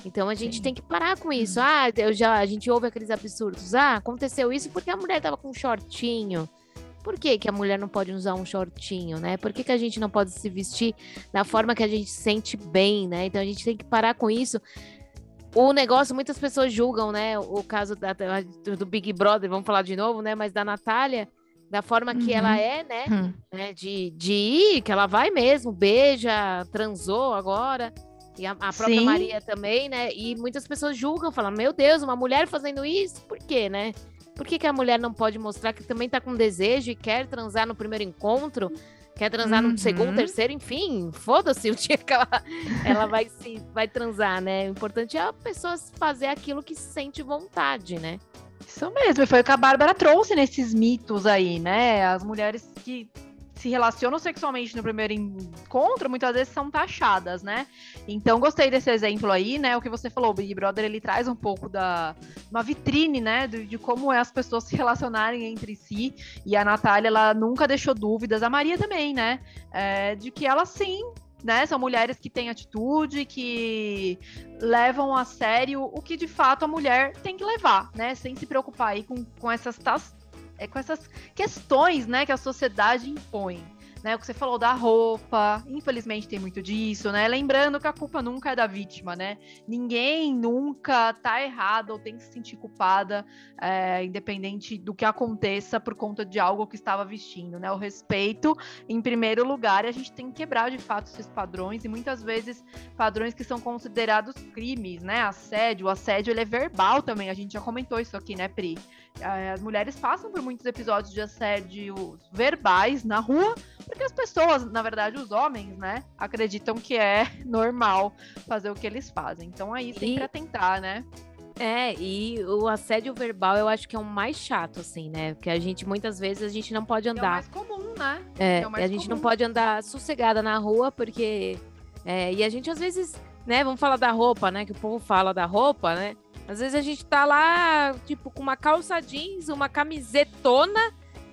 Então a gente Sim. tem que parar com isso. Ah, eu já a gente ouve aqueles absurdos. Ah, aconteceu isso porque a mulher tava com um shortinho. Por que, que a mulher não pode usar um shortinho, né? Por que, que a gente não pode se vestir da forma que a gente se sente bem, né? Então a gente tem que parar com isso. O negócio, muitas pessoas julgam, né? O caso da- do Big Brother, vamos falar de novo, né? Mas da Natália, da forma que Uhum. ela é, né? Hum. né, de, de ir, que ela vai mesmo, beija, transou agora. E a, a própria Sim. Maria também, né? E muitas pessoas julgam, falam, meu Deus, uma mulher fazendo isso, por quê, né? Por que, que a mulher não pode mostrar que também tá com desejo e quer transar no primeiro encontro? Quer transar no segundo, Uhum. terceiro, enfim, foda-se o dia que ela, ela vai se vai transar, né? O importante é a pessoa fazer aquilo que sente vontade, né? Isso mesmo, e foi o que a Bárbara trouxe nesses mitos aí, né? As mulheres que se relacionam sexualmente no primeiro encontro, muitas vezes são taxadas, né? Então, gostei desse exemplo aí, né? O que você falou, o Big Brother, ele traz um pouco da... uma vitrine, né? De, de como é as pessoas se relacionarem entre si. E a Natália, ela nunca deixou dúvidas. A Maria também, né? É, de que ela, sim, né? São mulheres que têm atitude, que levam a sério o que de fato a mulher tem que levar, né? Sem se preocupar aí com, com essas é, com essas questões, né, que a sociedade impõe. Né, o que você falou da roupa, infelizmente tem muito disso, né? Lembrando que a culpa nunca é da vítima, né? Ninguém nunca tá errado ou tem que se sentir culpada, é, independente do que aconteça por conta de algo que estava vestindo, né? O respeito em primeiro lugar, a gente tem que quebrar de fato esses padrões e muitas vezes padrões que são considerados crimes, né? Assédio, o assédio ele é verbal também, a gente já comentou isso aqui, né, Pri? Eh, As mulheres passam por muitos episódios de assédio verbais na rua, porque as pessoas, na verdade, os homens, né, acreditam que é normal fazer o que eles fazem. Então aí sempre E- atentar, né? É, e o assédio verbal eu acho que é o mais chato, assim, né? Porque a gente, muitas vezes, a gente não pode É o andar. mais comum, né? É, é a gente não comum. pode andar sossegada na rua, porque. é, e a gente, às vezes, né? Vamos falar da roupa, né? Que o povo fala da roupa, né? Às vezes a gente tá lá, tipo, com uma calça jeans, uma camisetona,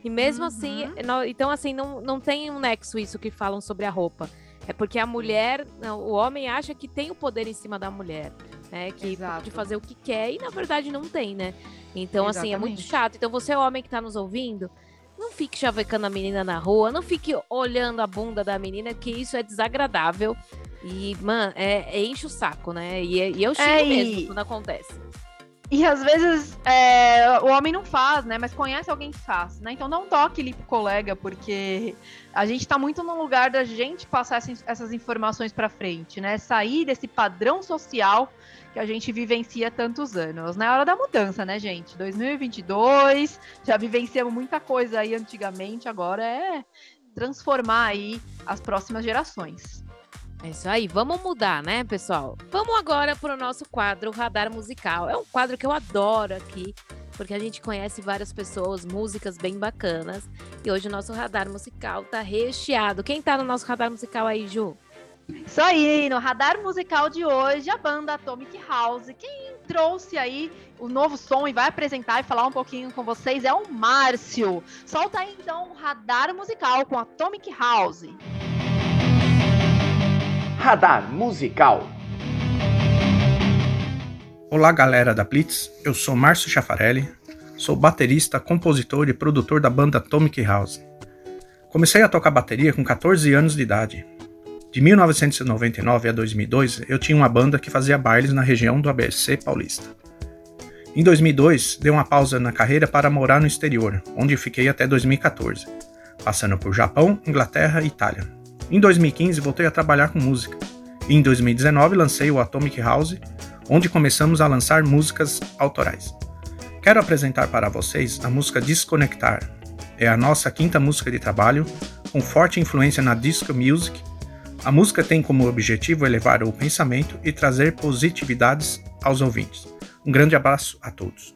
e mesmo assim. Uhum. não- então, assim, não, não tem um nexo isso que falam sobre a roupa. É porque a mulher, o homem acha que tem o poder em cima da mulher, né? Que Exato. pode fazer o que quer, e na verdade não tem, né? Então, assim, é muito Exatamente. chato. Então, você, homem que tá nos ouvindo, não fique chavecando a menina na rua, não fique olhando a bunda da menina, que isso é desagradável. E, mano, é, é enche o saco, né? E, e eu xingo É, e- mesmo quando acontece. E às vezes é, o homem não faz, né? Mas conhece alguém que faz, né? Então não toque ali pro colega, porque a gente tá muito no lugar da gente passar essas, informações pra frente, né? Sair desse padrão social que a gente vivencia há tantos anos. Na hora da mudança, né, gente? 2022, já vivenciamos muita coisa aí antigamente, agora é transformar aí as próximas gerações. É isso aí, vamos mudar, né, pessoal? Vamos agora para o nosso quadro Radar Musical. É um quadro que eu adoro aqui, porque a gente conhece várias pessoas, músicas bem bacanas. E hoje o nosso radar musical tá recheado. Quem tá no nosso radar musical aí, Ju? Isso aí, no radar musical de hoje, a banda Atomic House. Quem trouxe aí o novo som e vai apresentar e falar um pouquinho com vocês é o Márcio. Solta aí então o radar musical com Atomic House. Radar musical. Olá, galera da Blitz. Eu sou Márcio Chafarelli, sou baterista, compositor e produtor da banda Atomic House. Comecei a tocar bateria com 14 anos de idade. De 1999 a 2002, eu tinha uma banda que fazia bailes na região do ABC paulista. Em 2002, dei uma pausa na carreira para morar no exterior, onde fiquei até 2014, passando por Japão, Inglaterra e Itália. Em 2015, voltei a trabalhar com música. E em 2019, lancei o Atomic House, onde começamos a lançar músicas autorais. Quero apresentar para vocês a música Desconectar. É a nossa quinta música de trabalho, com forte influência na disco music. A música tem como objetivo elevar o pensamento e trazer positividades aos ouvintes. Um grande abraço a todos.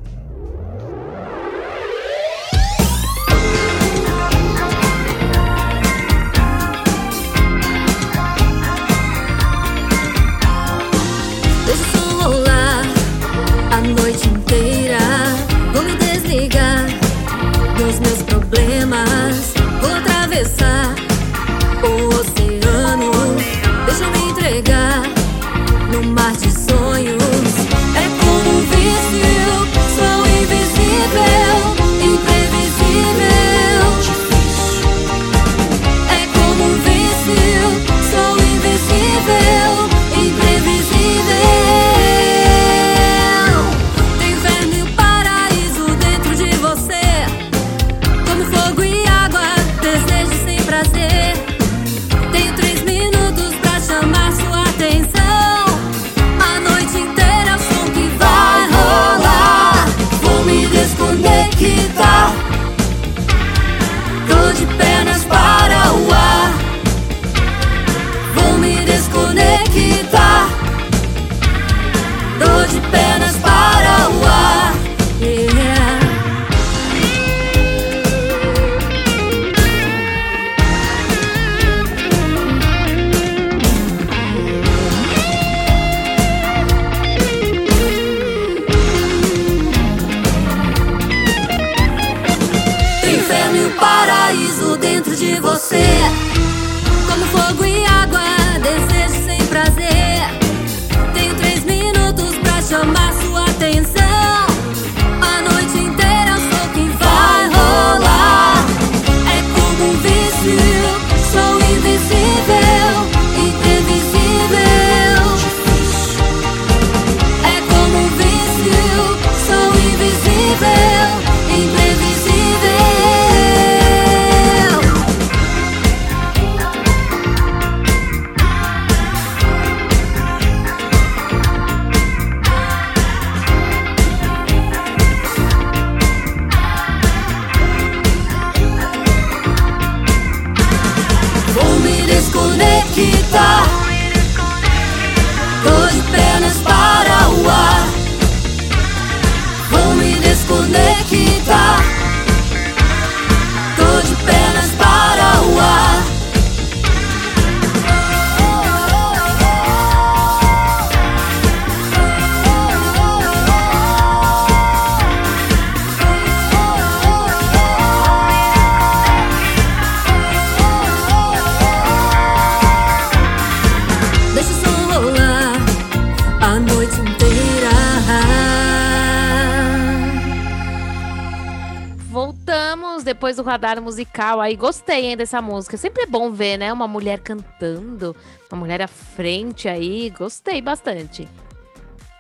Radar musical. Aí gostei hein, dessa música. Sempre é bom ver, né? Uma mulher cantando, uma mulher à frente aí. Gostei bastante.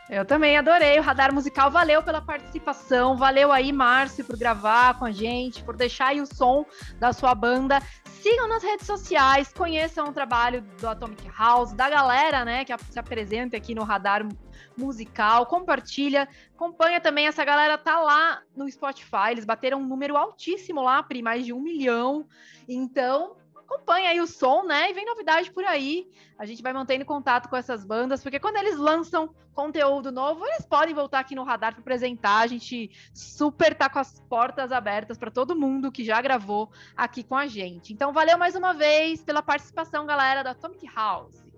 Eu também adorei o radar musical. Valeu pela participação. Valeu aí, Márcio, por gravar com a gente, por deixar aí o som da sua banda. Sigam nas redes sociais, conheçam o trabalho do Atomic House, da galera, né, que se apresenta aqui no radar musical. Compartilha, acompanha também. Essa galera tá lá no Spotify. Eles bateram um número altíssimo lá, Pri, mais de um milhão. Então, acompanha aí o som, né? E vem novidade por aí. A gente vai mantendo contato com essas bandas, porque quando eles lançam conteúdo novo, eles podem voltar aqui no radar para apresentar. A gente super tá com as portas abertas para todo mundo que já gravou aqui com a gente. Então, valeu mais uma vez pela participação, galera da Atomic House.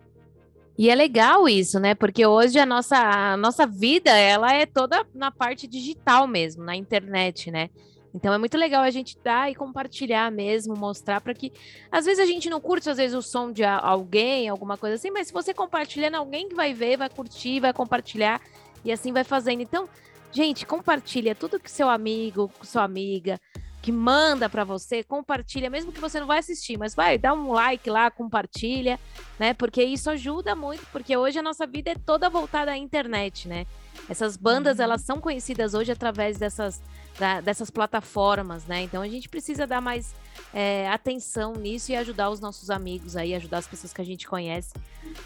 E é legal isso, né? Porque hoje a nossa, a nossa vida, ela é toda na parte digital mesmo, na internet, né? Então é muito legal a gente dar e compartilhar mesmo, mostrar para que às vezes a gente não curte às vezes o som de alguém, alguma coisa assim, mas se você compartilhando, alguém que vai ver, vai curtir, vai compartilhar e assim vai fazendo. Então, gente, compartilha tudo que seu amigo, sua amiga que manda para você, compartilha, mesmo que você não vai assistir, mas vai, dá um like lá, compartilha, né? Porque isso ajuda muito, porque hoje a nossa vida é toda voltada à internet, né? Essas bandas, elas são conhecidas hoje através dessas, da- dessas plataformas, né? Então a gente precisa dar mais é, atenção nisso e ajudar os nossos amigos aí, ajudar as pessoas que a gente conhece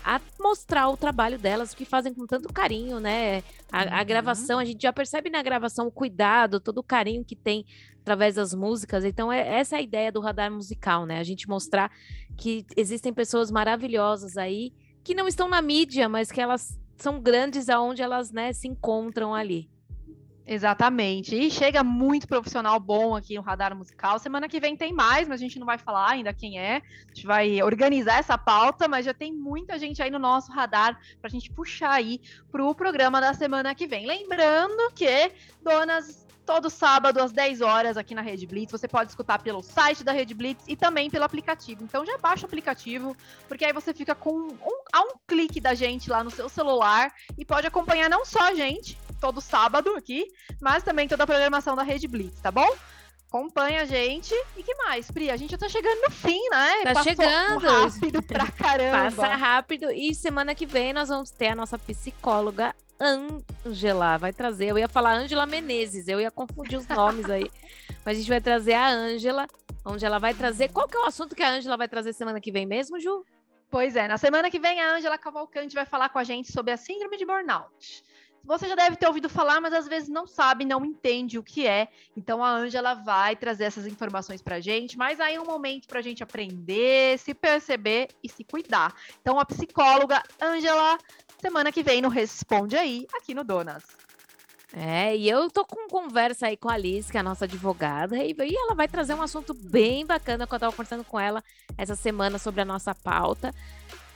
a mostrar o trabalho delas, que fazem com tanto carinho, né? A, a gravação, a gente já percebe na gravação o cuidado, todo o carinho que tem através das músicas. Então, é essa é a ideia do radar musical, né? A gente mostrar que existem pessoas maravilhosas aí que não estão na mídia, mas que elas são grandes aonde elas, né, se encontram ali. Exatamente. E chega muito profissional bom aqui no Radar Musical. Semana que vem tem mais, mas a gente não vai falar ainda quem é. A gente vai organizar essa pauta, mas já tem muita gente aí no nosso radar para a gente puxar aí para o programa da semana que vem. Lembrando que, donas, todo sábado às 10 horas aqui na Rede Blitz. Você pode escutar pelo site da Rede Blitz e também pelo aplicativo. Então já baixa o aplicativo, porque aí você fica com um, a um clique da gente lá no seu celular e pode acompanhar não só a gente todo sábado aqui, mas também toda a programação da Rede Blitz, tá bom? Acompanha a gente. E que mais, Pri? A gente já tá chegando no fim, né? Tá Passou chegando. rápido pra caramba. Passa rápido. E semana que vem nós vamos ter a nossa psicóloga Ângela. Vai trazer. Eu ia falar Ângela Menezes, eu ia confundir os nomes aí. Mas a gente vai trazer a Ângela, onde ela vai trazer. Qual que é o assunto que a Ângela vai trazer semana que vem mesmo, Ju? Pois é, na semana que vem a Ângela Cavalcante vai falar com a gente sobre a síndrome de burnout. Você já deve ter ouvido falar, mas às vezes não sabe, não entende o que é. Então a Ângela vai trazer essas informações pra gente, mas aí é um momento pra gente aprender, se perceber e se cuidar. Então a psicóloga Ângela, semana que vem no Responde Aí, aqui no Donas. É, e eu tô com conversa aí com a Alice, que é a nossa advogada, e, e ela vai trazer um assunto bem bacana que eu tava conversando com ela essa semana sobre a nossa pauta.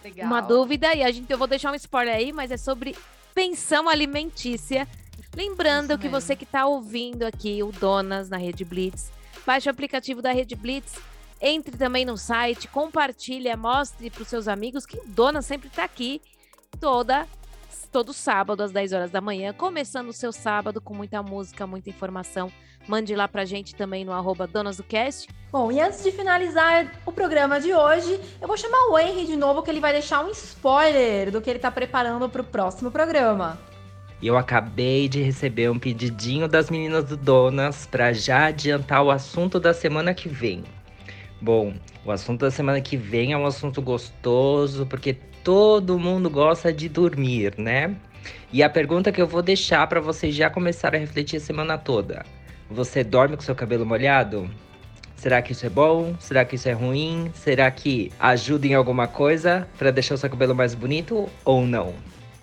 Legal. Uma dúvida, e a gente, eu vou deixar um spoiler aí, mas é sobre pensão alimentícia. Lembrando que você que está ouvindo aqui o Donas na Rede Blitz, baixe o aplicativo da Rede Blitz, Entre também no site, compartilha, mostre para os seus amigos que Dona sempre está aqui toda todo sábado às 10 horas da manhã, começando o seu sábado com muita música, muita informação. Mande lá pra gente também no arroba Donas do Cast. Bom, e antes de finalizar o programa de hoje, eu vou chamar o Henry de novo, que ele vai deixar um spoiler do que ele tá preparando pro próximo programa. E eu acabei de receber um pedidinho das meninas do Donas para já adiantar o assunto da semana que vem. Bom, o assunto da semana que vem é um assunto gostoso, porque todo mundo gosta de dormir, né? E a pergunta que eu vou deixar para vocês já começarem a refletir a semana toda: você dorme com seu cabelo molhado? Será que isso é bom? Será que isso é ruim? Será que ajuda em alguma coisa para deixar o seu cabelo mais bonito ou não?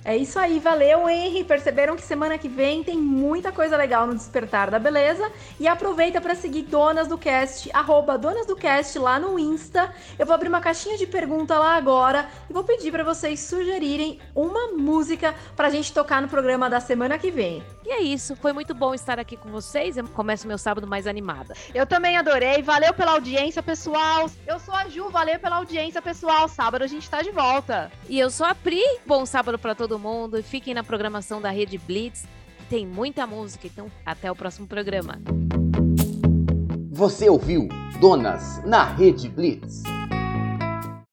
É isso aí, valeu, Henry. Perceberam que semana que vem tem muita coisa legal no Despertar da Beleza. E aproveita para seguir Donas do Cast, arroba Donas do Cast lá no Insta. Eu vou abrir uma caixinha de pergunta lá agora e vou pedir para vocês sugerirem uma música pra gente tocar no programa da semana que vem. E é isso, foi muito bom estar aqui com vocês. Eu começo meu sábado mais animada. Eu também adorei. Valeu pela audiência, pessoal. Eu sou a Ju, valeu pela audiência, pessoal. Sábado a gente tá de volta. E eu sou a Pri. Bom sábado para todo mundo. Fiquem na programação da Rede Blitz. Tem muita música, então até o próximo programa. Você ouviu Donas na Rede Blitz.